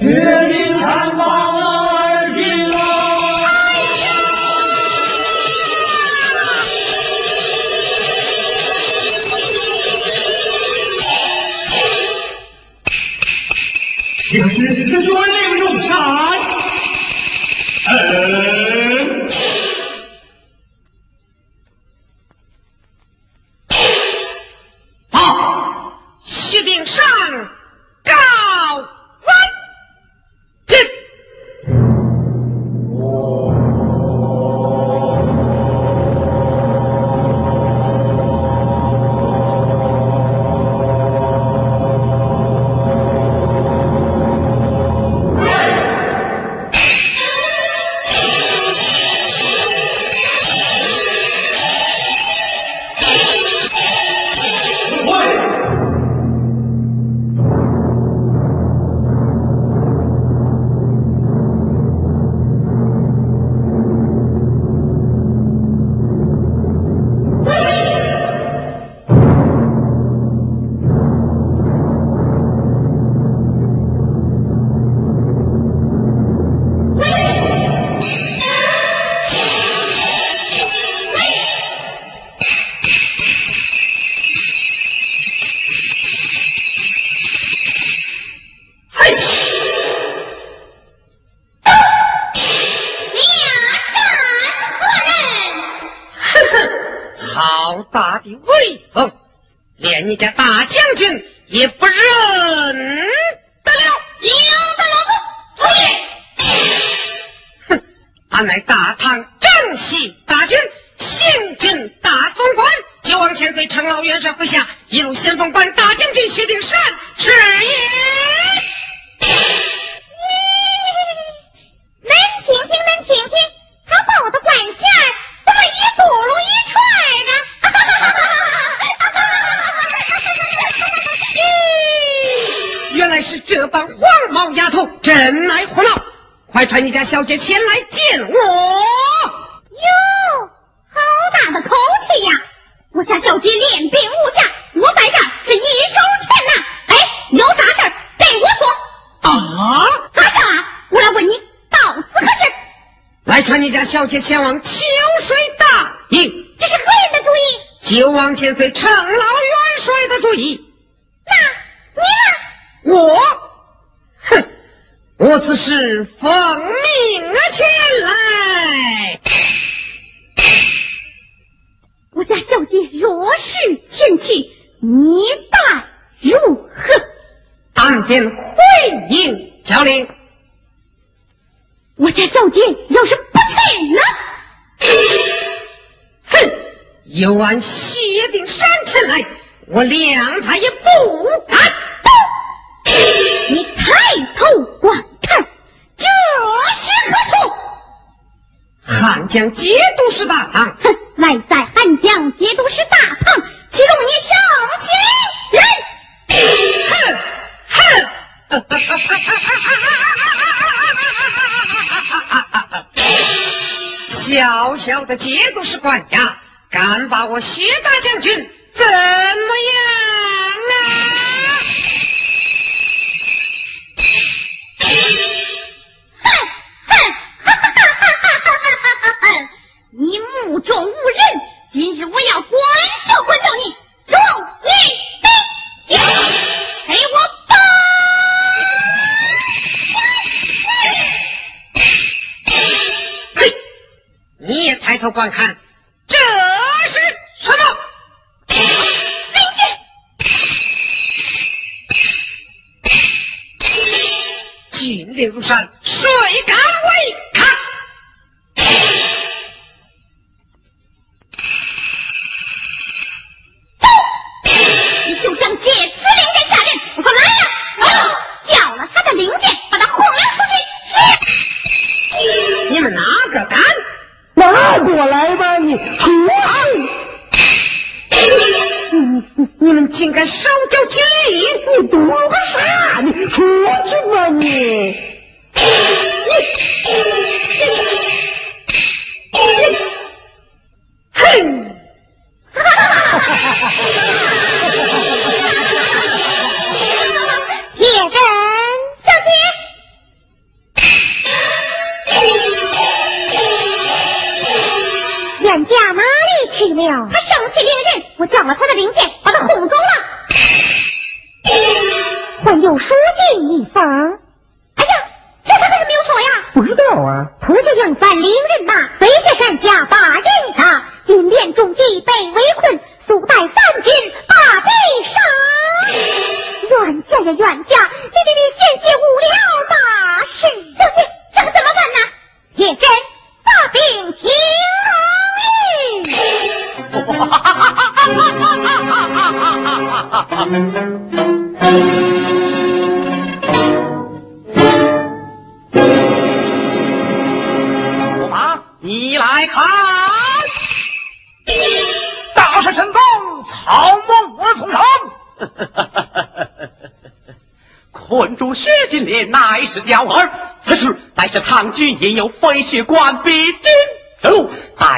Yeah. 你家大将军也不认得了，惊得老子！哼，俺乃大唐正西大军行军大总管，九王千岁程老元帅麾下一路先锋官大将军薛丁山是也。能听听，能听听，他把我的官衔怎么一嘟噜一串呢？哈哈哈哈哈哈！原来是这帮黄毛丫头，真来胡闹！快传你家小姐前来见我。哟，好大的口气呀！我家小姐练兵无价，我在这是一手钱呐。哎，有啥事儿对我说。啊？啥事啊？我来问你，到此何事？来传你家小姐前往秋水大营。这是何人的主意？九王千岁程老元帅的主意。那你呢？我，哼，我只是奉命而前来。我家小姐若是前去，你待如何？当天回应交令。我家小姐要是不去呢？哼，有俺薛丁山前来，我谅他也不敢。你抬头观看，这是何处？汉江节度使大堂。哼，乃在汉江节度使大堂，岂容你上气？人！哼哼！小小的节度使官衙，敢把我薛大将军怎么样？观看，这是什么？兵剑！军令如山，谁敢违抗？走！你就想借此令箭下人，我说来呀！叫了他的令箭，把他轰了出去。是你们哪个敢？过来吧，你出去！你你们竟敢烧焦军营！你躲个啥？你出去吧你！你哼！铁了？他生气凌人，我叫了他的令箭，把他轰走了。还有书信一封。哎呀，这他为什么没有说呀？不知道啊。突厥营犯令人马贼下山下把人杀，军连中计被围困，速带三军把敌杀。冤家呀冤家，你你你险些误了大事。小姐，这可怎么办呢？铁真发兵听驸马，你来看，大事成功，草木无从长。困住薛金莲乃是鸟儿，此时乃是唐军也有飞雪官兵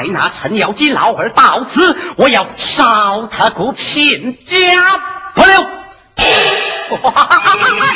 路。待那陈瑶金老儿到此，我要烧他个片甲不留。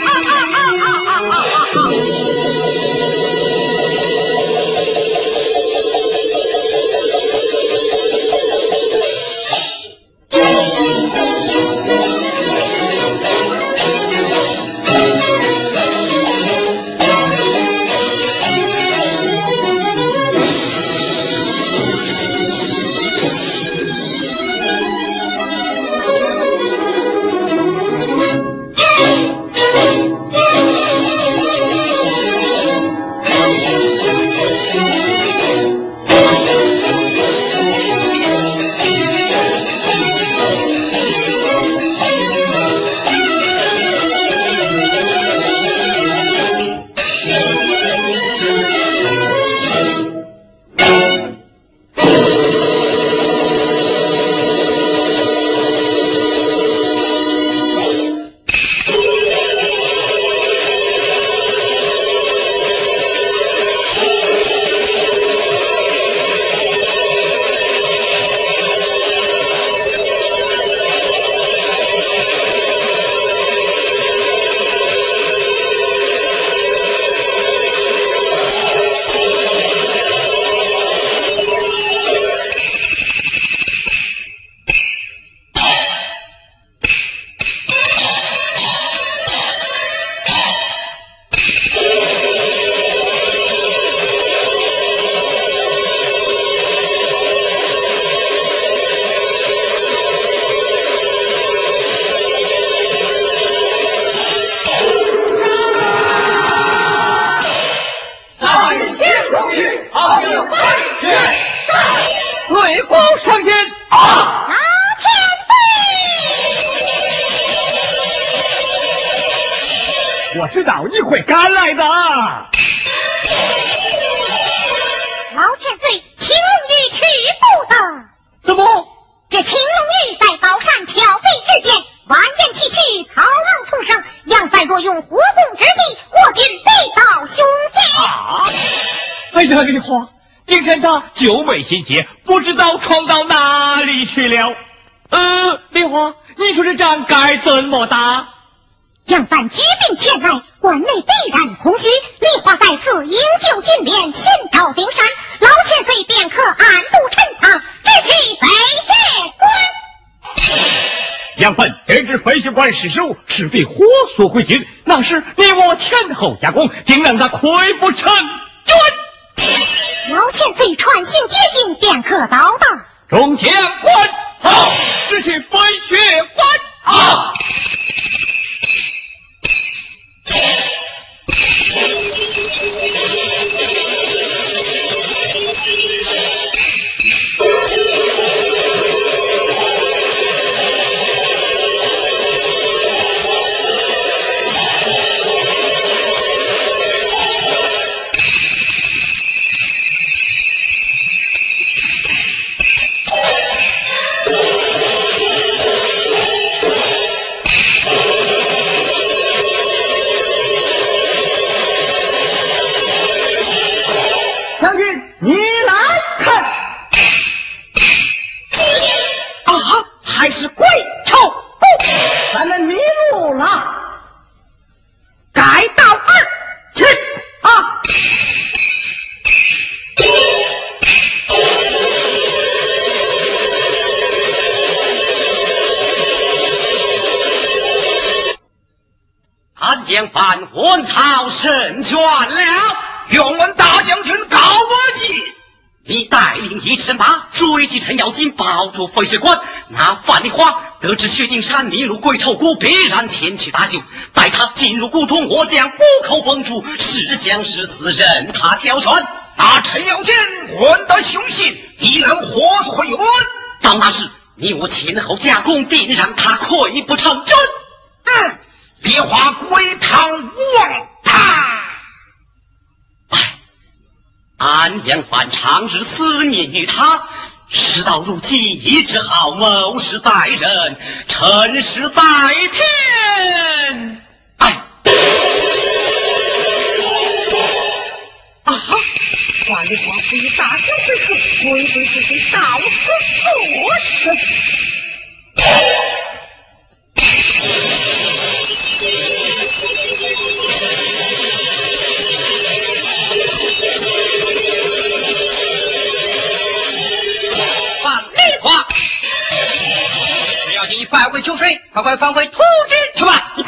眼看他救妹心结，不知道闯到哪里去了。呃，梨花，你说这仗该怎么打？杨帆决定前来，关内必然空虚。梨花在此营救金莲，寻找丁山，老千岁便可暗度陈仓，直取飞雪关。杨帆得知飞雪关失守，势必火速回京。那时你我前后夹攻，定让他溃不成军。老千岁传信接近，便可到达。众将官好，直取飞一支人马追击程咬金，保住飞雪关。那范丽花得知薛丁山迷入鬼丑谷，必然前去搭救。待他进入谷中，我将谷口封住，是将是死，任他挑选。那陈咬金闻得凶信，必能火速回援。到那时，你我前后夹攻，定让他溃不成军。嗯，烈花归堂望他。唉，安阳反常日思念于他，事到如今，已只好谋事在人，成事在天。哎，啊！万里花不以大将为何？鬼鬼祟祟到此作甚？百位秋水，快快返回通知去吧！你。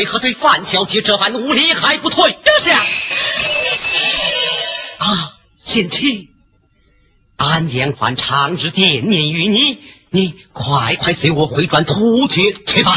为何对范小姐这般无礼还不退下？啊，贤妻，安阳凡长日惦念于你，你快快随我回转突厥去吧。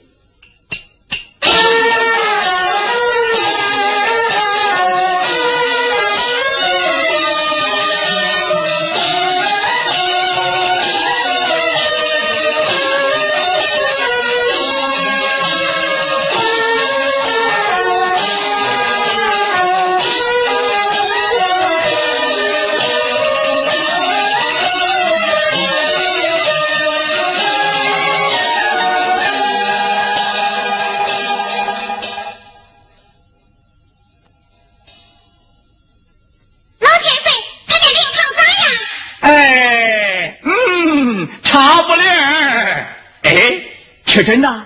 哎，是真的，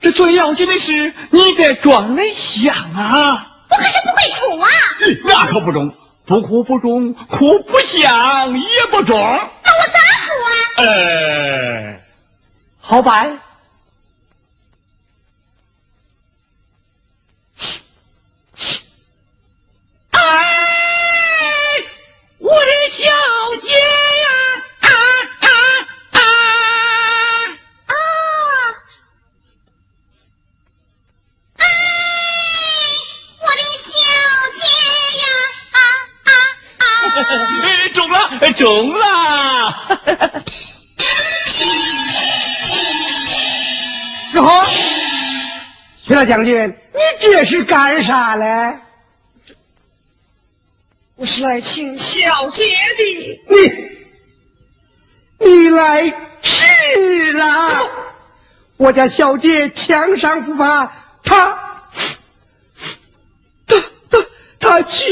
这最要紧的是你得装得像啊！我可是不会哭啊！那可不中，不哭不中，哭不像也不中。那我咋哭啊？呃，好办。中了！如何，徐大将军，你这是干啥嘞？我是来请小姐的。你，你来迟了。我家小姐枪伤不怕，她，她，她，她去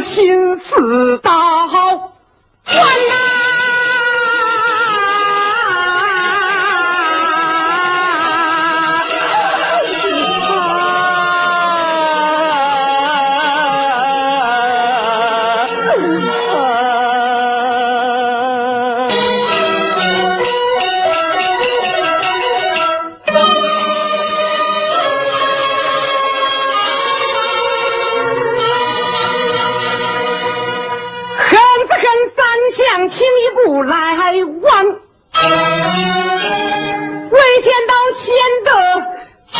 心思大。来往未见到先得起。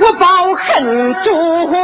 我抱恨中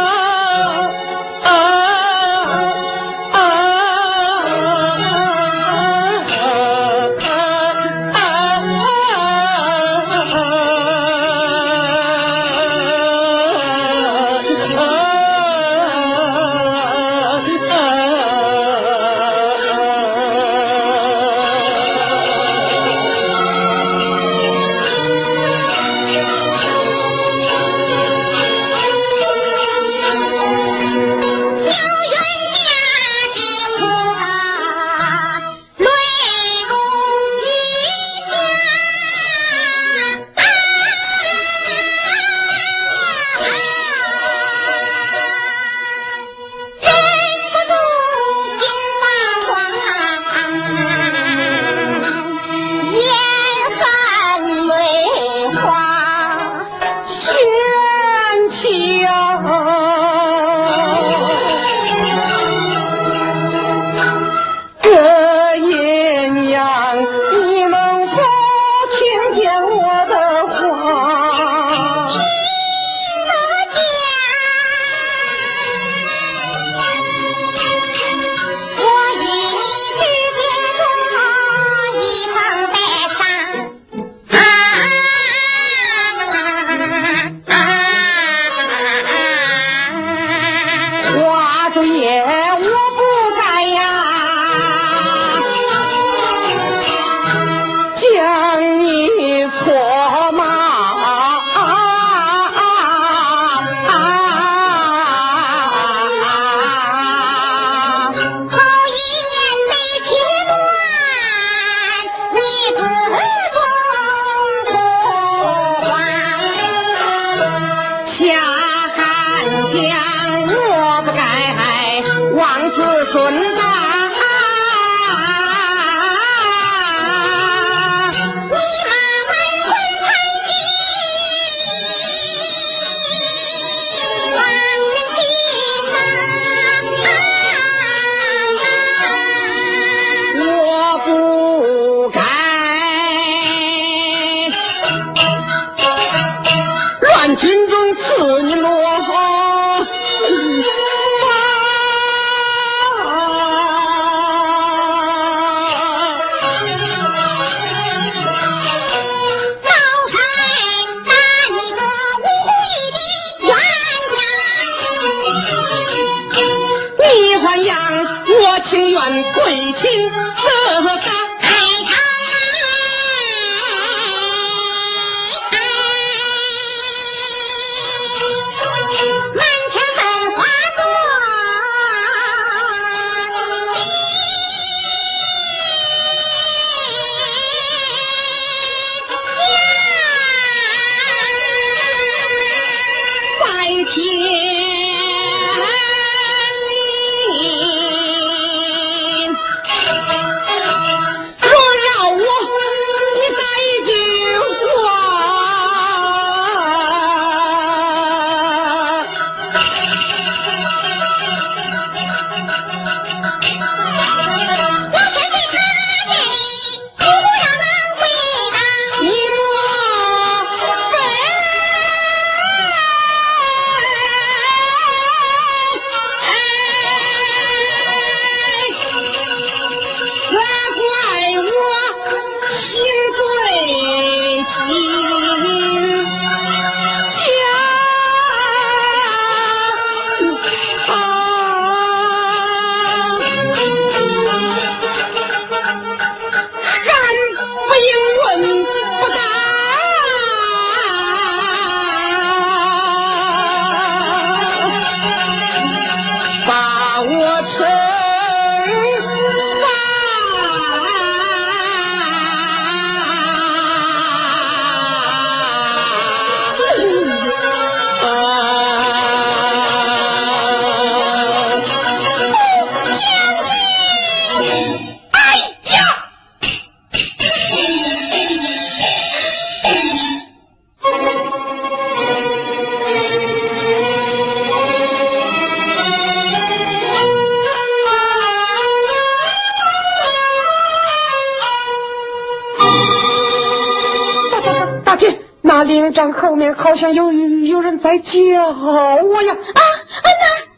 好像有有人在叫我呀！啊啊，那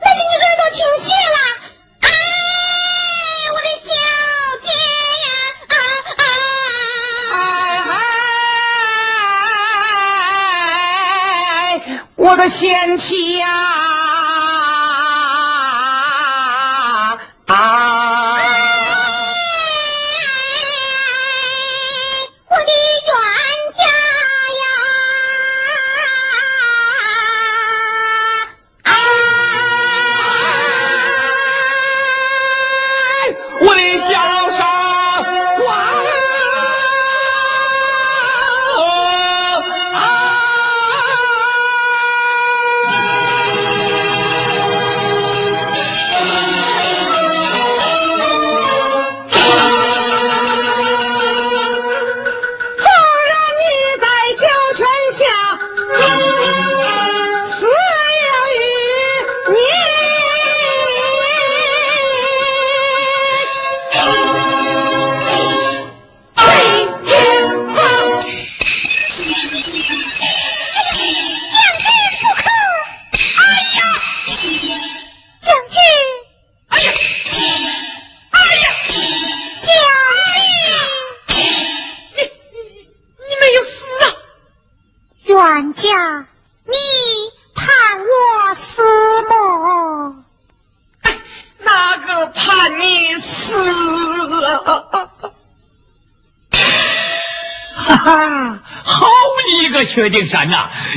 那是你耳朵听见了！哎，我的小姐呀！啊啊！哎，我的贤妻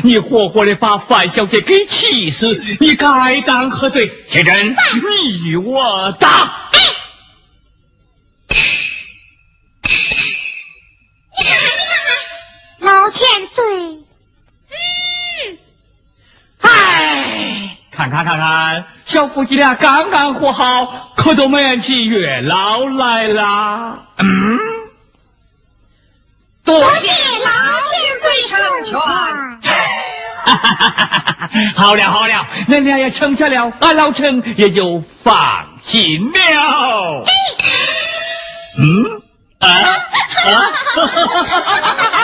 你活活的把范小姐给气死，你该当何罪？铁真，你我打！老千岁，嗯，哎，看看看看，小夫妻俩刚刚和好，可都免起月老来啦。嗯，多谢老千岁成全。哈！好了好了，恁俩也成全了，俺老陈也就放心了。嗯啊啊！